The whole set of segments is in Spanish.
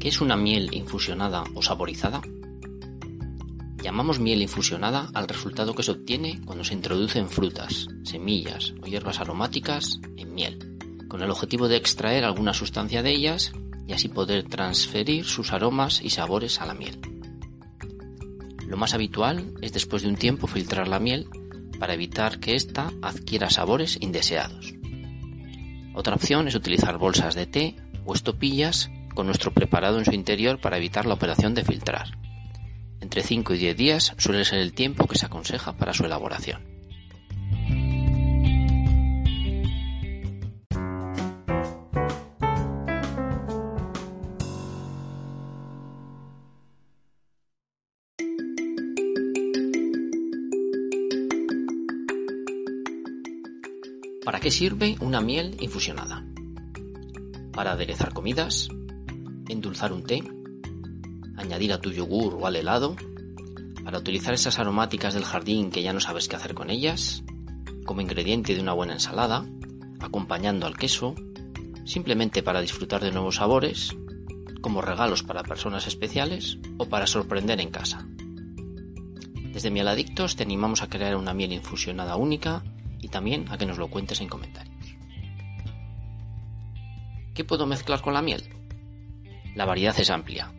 ¿Qué es una miel infusionada o saborizada? Llamamos miel infusionada al resultado que se obtiene cuando se introducen frutas, semillas o hierbas aromáticas en miel, con el objetivo de extraer alguna sustancia de ellas y así poder transferir sus aromas y sabores a la miel. Lo más habitual es después de un tiempo filtrar la miel para evitar que ésta adquiera sabores indeseados. Otra opción es utilizar bolsas de té o estopillas con nuestro preparado en su interior para evitar la operación de filtrar. Entre 5 y 10 días suele ser el tiempo que se aconseja para su elaboración. ¿Para qué sirve una miel infusionada? Para aderezar comidas, endulzar un té, añadir a tu yogur o al helado, para utilizar esas aromáticas del jardín que ya no sabes qué hacer con ellas, como ingrediente de una buena ensalada, acompañando al queso, simplemente para disfrutar de nuevos sabores, como regalos para personas especiales o para sorprender en casa. Desde Mieladictos te animamos a crear una miel infusionada única y también a que nos lo cuentes en comentarios. ¿Qué puedo mezclar con la miel? La variedad es amplia.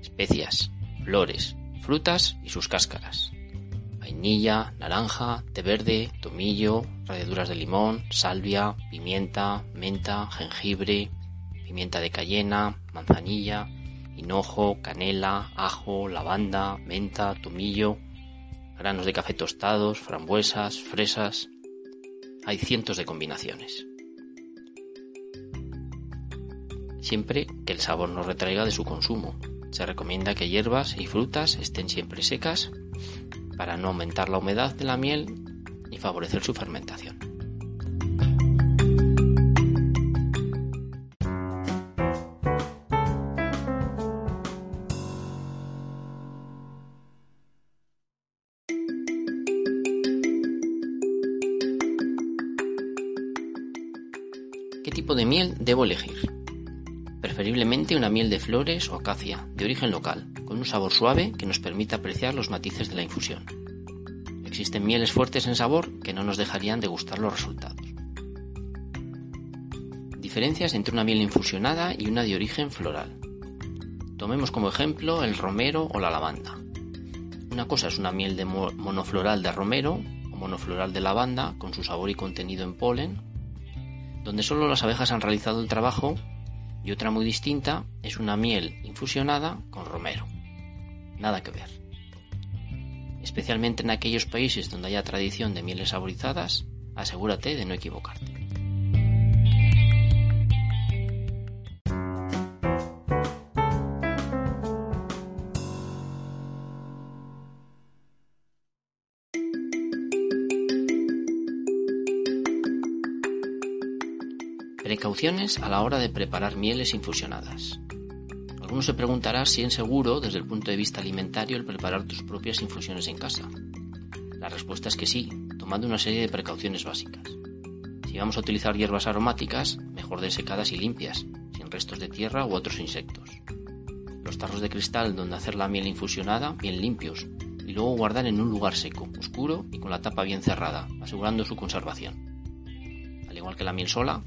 Especias, flores, frutas y sus cáscaras. Vainilla, naranja, té verde, tomillo, ralladura de limón, salvia, pimienta, menta, jengibre, pimienta de cayena, manzanilla, hinojo, canela, ajo, lavanda, menta, tomillo, granos de café tostados, frambuesas, fresas. Hay cientos de combinaciones. Siempre que el sabor no retraiga de su consumo. Se recomienda que hierbas y frutas estén siempre secas para no aumentar la humedad de la miel ni favorecer su fermentación. ¿Qué tipo de miel debo elegir? Preferiblemente una miel de flores o acacia, de origen local, con un sabor suave que nos permita apreciar los matices de la infusión. Existen mieles fuertes en sabor que no nos dejarían degustar los resultados. Diferencias entre una miel infusionada y una de origen floral. Tomemos como ejemplo el romero o la lavanda. Una cosa es una miel de monofloral de romero o monofloral de lavanda con su sabor y contenido en polen, donde solo las abejas han realizado el trabajo y otra muy distinta es una miel infusionada con romero. Nada que ver. Especialmente en aquellos países donde haya tradición de mieles saborizadas, asegúrate de no equivocarte. Precauciones a la hora de preparar mieles infusionadas. Algunos se preguntará si es seguro desde el punto de vista alimentario el preparar tus propias infusiones en casa. La respuesta es que sí, tomando una serie de precauciones básicas. Si vamos a utilizar hierbas aromáticas, mejor desecadas y limpias, sin restos de tierra u otros insectos. Los tarros de cristal donde hacer la miel infusionada, bien limpios, y luego guardar en un lugar seco, oscuro y con la tapa bien cerrada, asegurando su conservación. Al igual que la miel sola,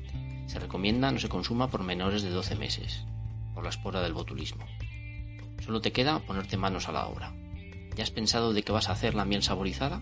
se recomienda no se consuma por menores de 12 meses, por la espora del botulismo. Solo te queda ponerte manos a la obra. ¿Ya has pensado de qué vas a hacer la miel saborizada?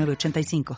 906985.